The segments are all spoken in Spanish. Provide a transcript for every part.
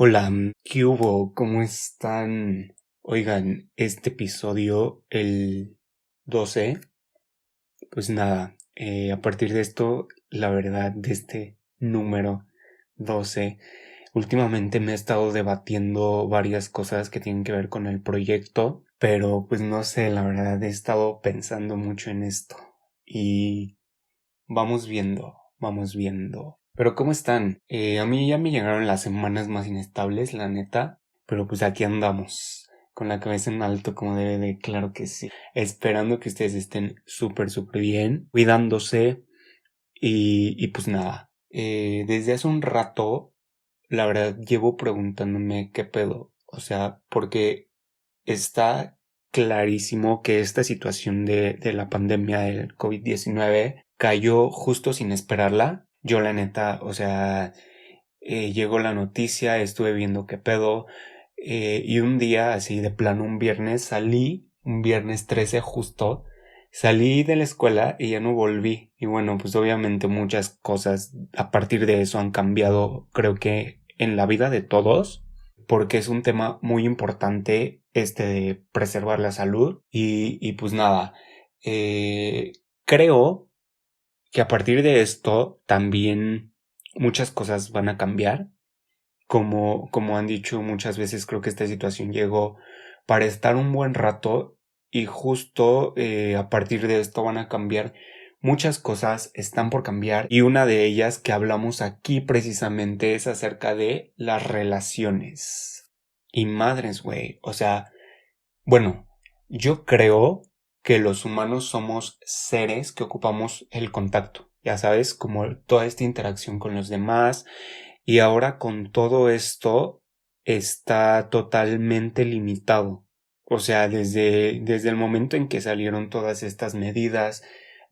Hola, ¿qué hubo? ¿Cómo están? Oigan, este episodio, el 12, pues nada, eh, a partir de esto, la verdad, de este número 12, últimamente me he estado debatiendo varias cosas que tienen que ver con el proyecto, pero pues no sé, la verdad, he estado pensando mucho en esto y vamos viendo, vamos viendo. Pero ¿cómo están? Eh, a mí ya me llegaron las semanas más inestables, la neta. Pero pues aquí andamos. Con la cabeza en alto como debe de, claro que sí. Esperando que ustedes estén súper, súper bien. Cuidándose. Y, y pues nada. Eh, desde hace un rato, la verdad, llevo preguntándome qué pedo. O sea, porque está clarísimo que esta situación de, de la pandemia del COVID-19 cayó justo sin esperarla yo la neta, o sea, eh, llegó la noticia, estuve viendo qué pedo, eh, y un día, así de plano, un viernes salí, un viernes 13 justo, salí de la escuela y ya no volví. Y bueno, pues obviamente muchas cosas a partir de eso han cambiado, creo que en la vida de todos, porque es un tema muy importante este de preservar la salud. Y, y pues nada, eh, creo que a partir de esto también muchas cosas van a cambiar. Como, como han dicho muchas veces, creo que esta situación llegó para estar un buen rato y justo eh, a partir de esto van a cambiar muchas cosas, están por cambiar y una de ellas que hablamos aquí precisamente es acerca de las relaciones. Y madres, güey, o sea, bueno, yo creo que los humanos somos seres que ocupamos el contacto, ya sabes, como toda esta interacción con los demás y ahora con todo esto está totalmente limitado. O sea, desde, desde el momento en que salieron todas estas medidas,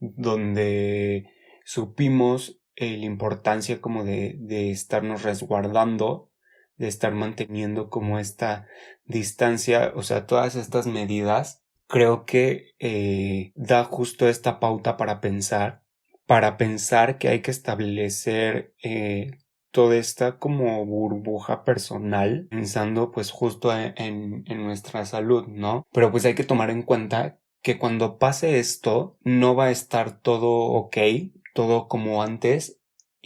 donde supimos eh, la importancia como de, de estarnos resguardando, de estar manteniendo como esta distancia, o sea, todas estas medidas creo que eh, da justo esta pauta para pensar, para pensar que hay que establecer eh, toda esta como burbuja personal, pensando pues justo en, en nuestra salud, ¿no? Pero pues hay que tomar en cuenta que cuando pase esto no va a estar todo ok, todo como antes,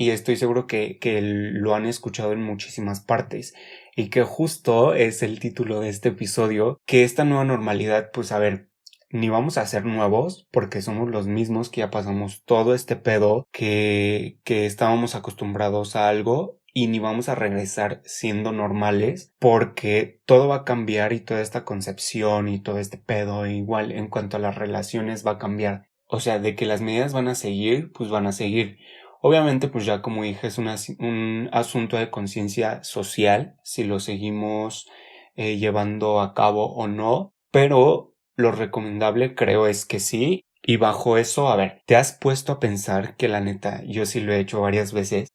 y estoy seguro que, que lo han escuchado en muchísimas partes y que justo es el título de este episodio, que esta nueva normalidad, pues a ver, ni vamos a ser nuevos porque somos los mismos que ya pasamos todo este pedo que, que estábamos acostumbrados a algo y ni vamos a regresar siendo normales porque todo va a cambiar y toda esta concepción y todo este pedo igual en cuanto a las relaciones va a cambiar. O sea, de que las medidas van a seguir, pues van a seguir. Obviamente, pues ya como dije, es un asunto de conciencia social, si lo seguimos eh, llevando a cabo o no, pero lo recomendable creo es que sí. Y bajo eso, a ver, ¿te has puesto a pensar que la neta, yo sí lo he hecho varias veces,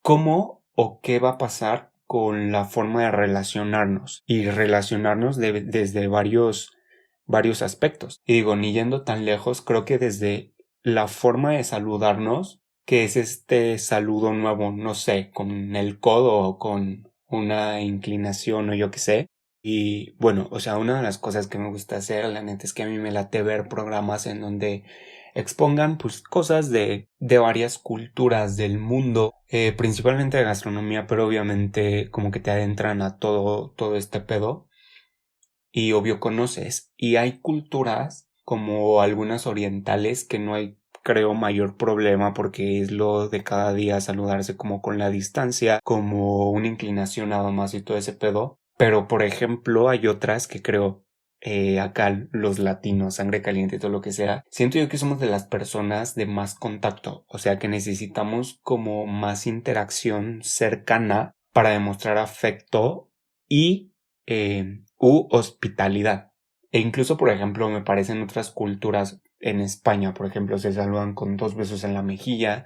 cómo o qué va a pasar con la forma de relacionarnos? Y relacionarnos desde varios, varios aspectos. Y digo, ni yendo tan lejos, creo que desde la forma de saludarnos que es este saludo nuevo, no sé, con el codo o con una inclinación o yo qué sé. Y bueno, o sea, una de las cosas que me gusta hacer, la neta, es que a mí me late ver programas en donde expongan pues cosas de, de varias culturas del mundo, eh, principalmente de gastronomía, pero obviamente como que te adentran a todo, todo este pedo. Y obvio conoces. Y hay culturas como algunas orientales que no hay creo mayor problema porque es lo de cada día saludarse como con la distancia, como una inclinación nada más y todo ese pedo. Pero, por ejemplo, hay otras que creo eh, acá los latinos, sangre caliente, todo lo que sea, siento yo que somos de las personas de más contacto, o sea que necesitamos como más interacción cercana para demostrar afecto y eh, u hospitalidad. E incluso, por ejemplo, me parecen otras culturas en España, por ejemplo, se saludan con dos besos en la mejilla.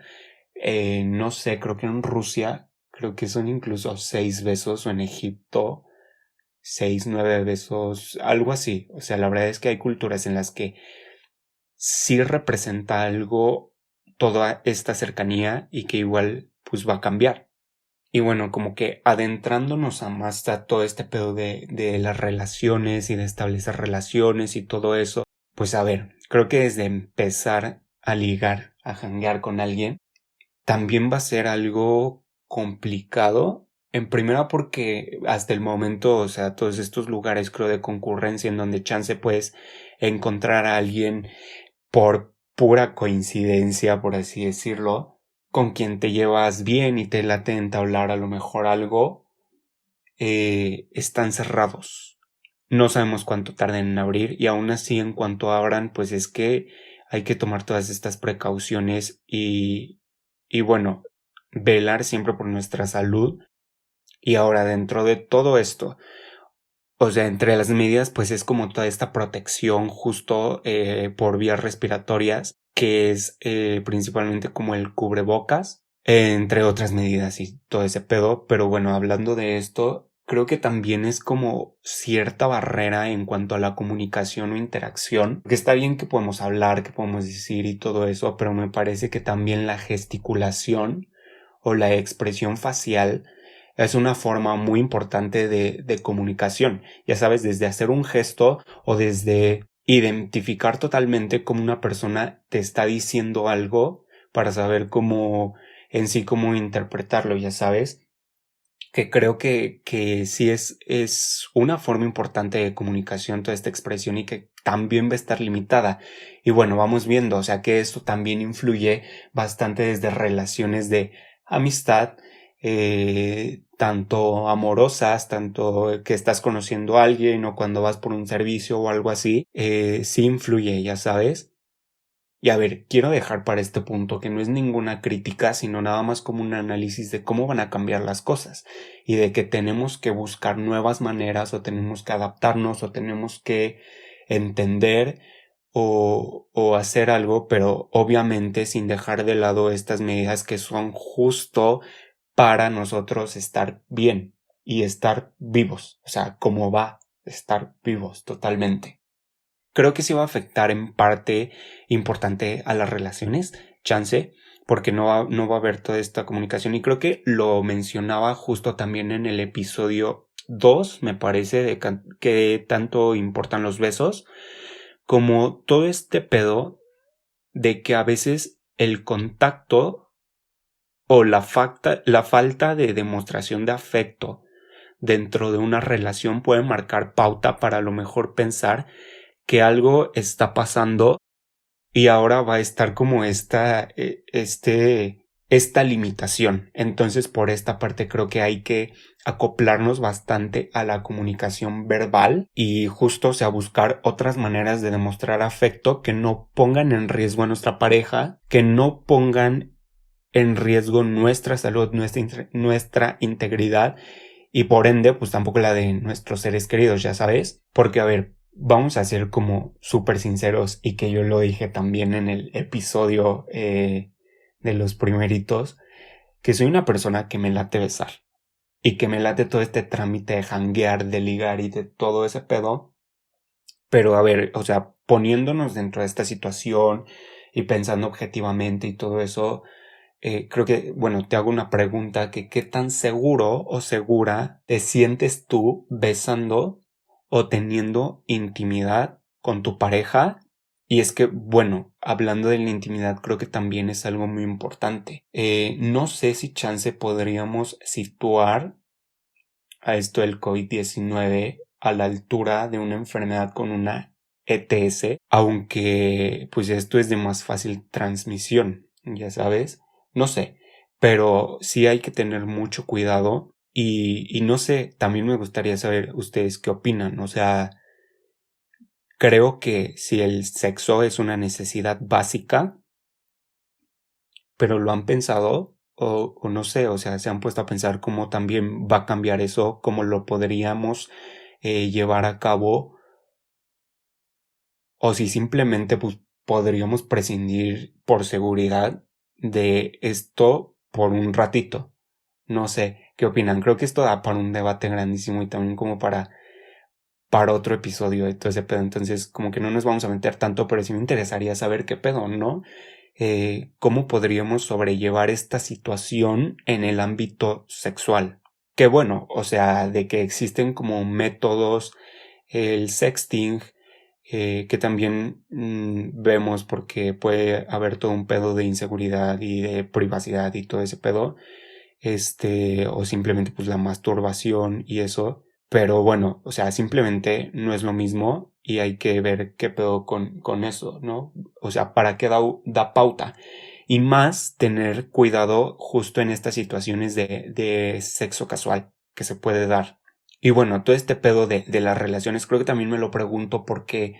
Eh, no sé, creo que en Rusia, creo que son incluso seis besos o en Egipto, seis, nueve besos, algo así. O sea, la verdad es que hay culturas en las que sí representa algo toda esta cercanía y que igual pues va a cambiar. Y bueno, como que adentrándonos a más a todo este pedo de, de las relaciones y de establecer relaciones y todo eso, pues a ver, creo que desde empezar a ligar, a janguear con alguien, también va a ser algo complicado. En primera porque hasta el momento, o sea, todos estos lugares creo de concurrencia en donde chance puedes encontrar a alguien por pura coincidencia, por así decirlo, con quien te llevas bien y te late entablar a lo mejor algo, eh, están cerrados. No sabemos cuánto tarden en abrir y aún así en cuanto abran, pues es que hay que tomar todas estas precauciones y, y bueno, velar siempre por nuestra salud. Y ahora dentro de todo esto, o sea, entre las medidas, pues es como toda esta protección justo eh, por vías respiratorias, que es eh, principalmente como el cubrebocas, entre otras medidas y todo ese pedo. Pero bueno, hablando de esto, creo que también es como cierta barrera en cuanto a la comunicación o interacción. Que está bien que podemos hablar, que podemos decir y todo eso, pero me parece que también la gesticulación o la expresión facial es una forma muy importante de, de comunicación. Ya sabes, desde hacer un gesto o desde identificar totalmente cómo una persona te está diciendo algo para saber cómo en sí cómo interpretarlo, ya sabes que creo que, que sí es, es una forma importante de comunicación toda esta expresión y que también va a estar limitada. Y bueno, vamos viendo, o sea que esto también influye bastante desde relaciones de amistad, eh, tanto amorosas, tanto que estás conociendo a alguien o cuando vas por un servicio o algo así, eh, sí influye, ya sabes. Y a ver, quiero dejar para este punto que no es ninguna crítica, sino nada más como un análisis de cómo van a cambiar las cosas y de que tenemos que buscar nuevas maneras o tenemos que adaptarnos o tenemos que entender o, hacer algo, pero obviamente sin dejar de lado estas medidas que son justo para nosotros estar bien y estar vivos, o sea, cómo va estar vivos totalmente. Creo que sí va a afectar en parte importante a las relaciones, chance, porque no va, no va a haber toda esta comunicación. Y creo que lo mencionaba justo también en el episodio 2, me parece, de que tanto importan los besos, como todo este pedo de que a veces el contacto o la, la falta de demostración de afecto dentro de una relación puede marcar pauta para a lo mejor pensar que algo está pasando y ahora va a estar como esta, eh, este, esta limitación. Entonces, por esta parte creo que hay que acoplarnos bastante a la comunicación verbal y justo sea buscar otras maneras de demostrar afecto que no pongan en riesgo a nuestra pareja, que no pongan en riesgo nuestra salud, nuestra, nuestra integridad y por ende, pues tampoco la de nuestros seres queridos, ya sabes. Porque, a ver, vamos a ser como súper sinceros y que yo lo dije también en el episodio eh, de los primeritos, que soy una persona que me late besar y que me late todo este trámite de hanguear, de ligar y de todo ese pedo. Pero a ver, o sea, poniéndonos dentro de esta situación y pensando objetivamente y todo eso, eh, creo que, bueno, te hago una pregunta que qué tan seguro o segura te sientes tú besando o teniendo intimidad con tu pareja. Y es que, bueno, hablando de la intimidad, creo que también es algo muy importante. Eh, no sé si chance podríamos situar a esto del COVID-19 a la altura de una enfermedad con una ETS, aunque pues esto es de más fácil transmisión, ya sabes. No sé, pero sí hay que tener mucho cuidado y, no sé, también me gustaría saber ustedes qué opinan. O sea, creo que si el sexo es una necesidad básica, pero lo han pensado o, o, no sé, o sea, se han puesto a pensar cómo también va a cambiar eso, cómo lo podríamos eh, llevar a cabo, o si simplemente pues, podríamos prescindir por seguridad de esto por un ratito. No sé qué opinan. Creo que esto da para un debate grandísimo y también como para para otro episodio de todo ese pedo. Entonces, como que no nos vamos a meter tanto, pero sí me interesaría saber qué pedo, ¿no? eh, cómo podríamos sobrellevar esta situación en el ámbito sexual. Que bueno, o sea, de que existen como métodos, el sexting, eh, que también mm, vemos porque puede haber todo un pedo de inseguridad y de privacidad y todo ese pedo, este, o simplemente pues la masturbación y eso, pero bueno, o sea, simplemente no es lo mismo y hay que ver qué pedo con, con eso, ¿no? O sea, para qué da, da pauta. Y más tener cuidado justo en estas situaciones de, de sexo casual que se puede dar. Y bueno, todo este pedo de, de las relaciones, creo que también me lo pregunto porque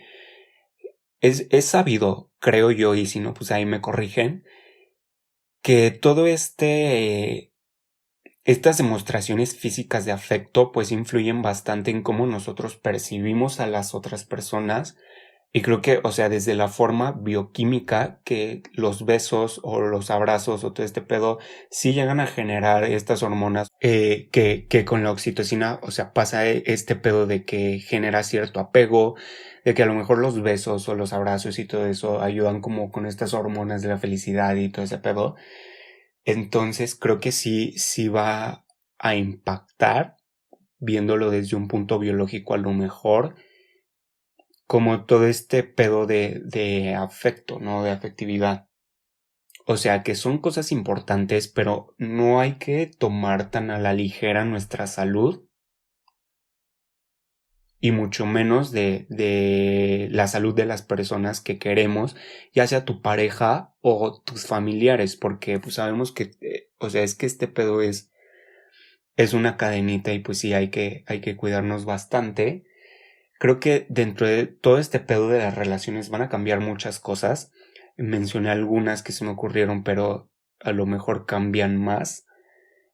es, es sabido, creo yo, y si no, pues ahí me corrigen, que todo este estas demostraciones físicas de afecto pues influyen bastante en cómo nosotros percibimos a las otras personas y creo que, o sea, desde la forma bioquímica que los besos o los abrazos o todo este pedo sí llegan a generar estas hormonas eh, que, que con la oxitocina, o sea, pasa este pedo de que genera cierto apego, de que a lo mejor los besos o los abrazos y todo eso ayudan como con estas hormonas de la felicidad y todo ese pedo. Entonces creo que sí, sí va a impactar, viéndolo desde un punto biológico a lo mejor, como todo este pedo de, de afecto, ¿no? De afectividad. O sea que son cosas importantes, pero no hay que tomar tan a la ligera nuestra salud y mucho menos de, de la salud de las personas que queremos, ya sea tu pareja o tus familiares, porque pues sabemos que, eh, o sea, es que este pedo es, es una cadenita y pues sí hay que, hay que cuidarnos bastante. Creo que dentro de todo este pedo de las relaciones van a cambiar muchas cosas. Mencioné algunas que se me ocurrieron, pero a lo mejor cambian más.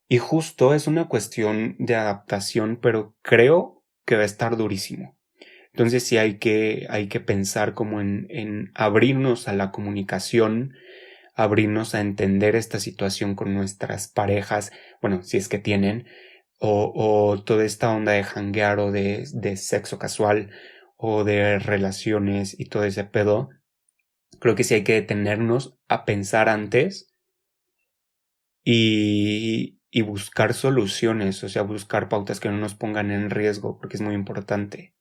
Y justo es una cuestión de adaptación, pero creo que va a estar durísimo. Entonces sí hay que, hay que pensar como en, en abrirnos a la comunicación, abrirnos a entender esta situación con nuestras parejas, bueno, si es que tienen, o, o toda esta onda de hanguear o de, de sexo casual o de relaciones y todo ese pedo. Creo que sí hay que detenernos a pensar antes y, y buscar soluciones, o sea, buscar pautas que no nos pongan en riesgo, porque es muy importante.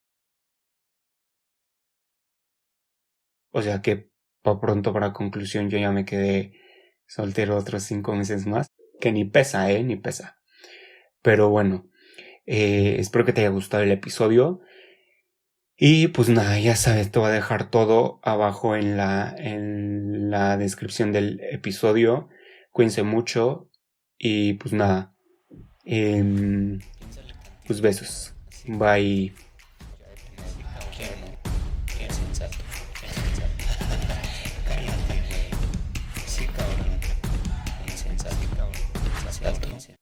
O sea que, por pronto, para conclusión, yo ya me quedé soltero otros cinco meses más, que ni pesa, eh, ni pesa. Pero bueno, eh, espero que te haya gustado el episodio. Y pues nada, ya sabes, te voy a dejar todo abajo en la, en la descripción del episodio. Cuídense mucho y pues nada. Eh, pues besos. Bye.